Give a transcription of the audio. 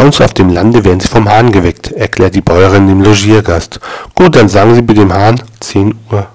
Bei uns auf dem Lande werden sie vom Hahn geweckt, erklärt die Bäuerin dem Logiergast. Gut, dann sagen Sie bitte dem Hahn, 10 Uhr